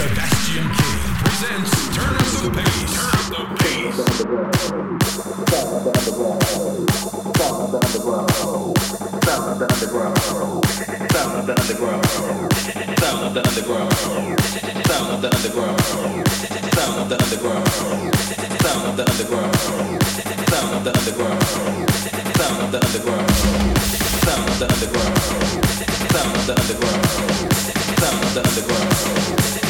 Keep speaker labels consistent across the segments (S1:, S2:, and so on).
S1: Sebastian King presents Turn Up the Pace. Turn Up the Pace.
S2: Sound of the underground. Sound of the underground. Sound of the underground. Sound of the underground. Sound of the underground. Sound of the underground. Sound of the underground. Sound of the underground. Sound of the underground. Sound of the underground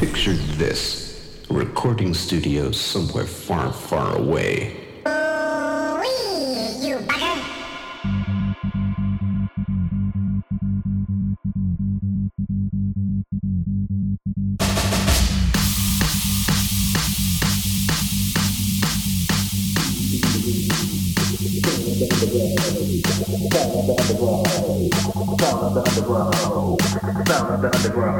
S3: Picture this a recording studio somewhere far, far away.
S4: Ooh-wee, you bugger.
S2: Underground. Underground.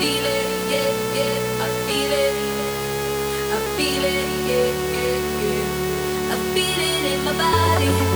S5: Should it in my And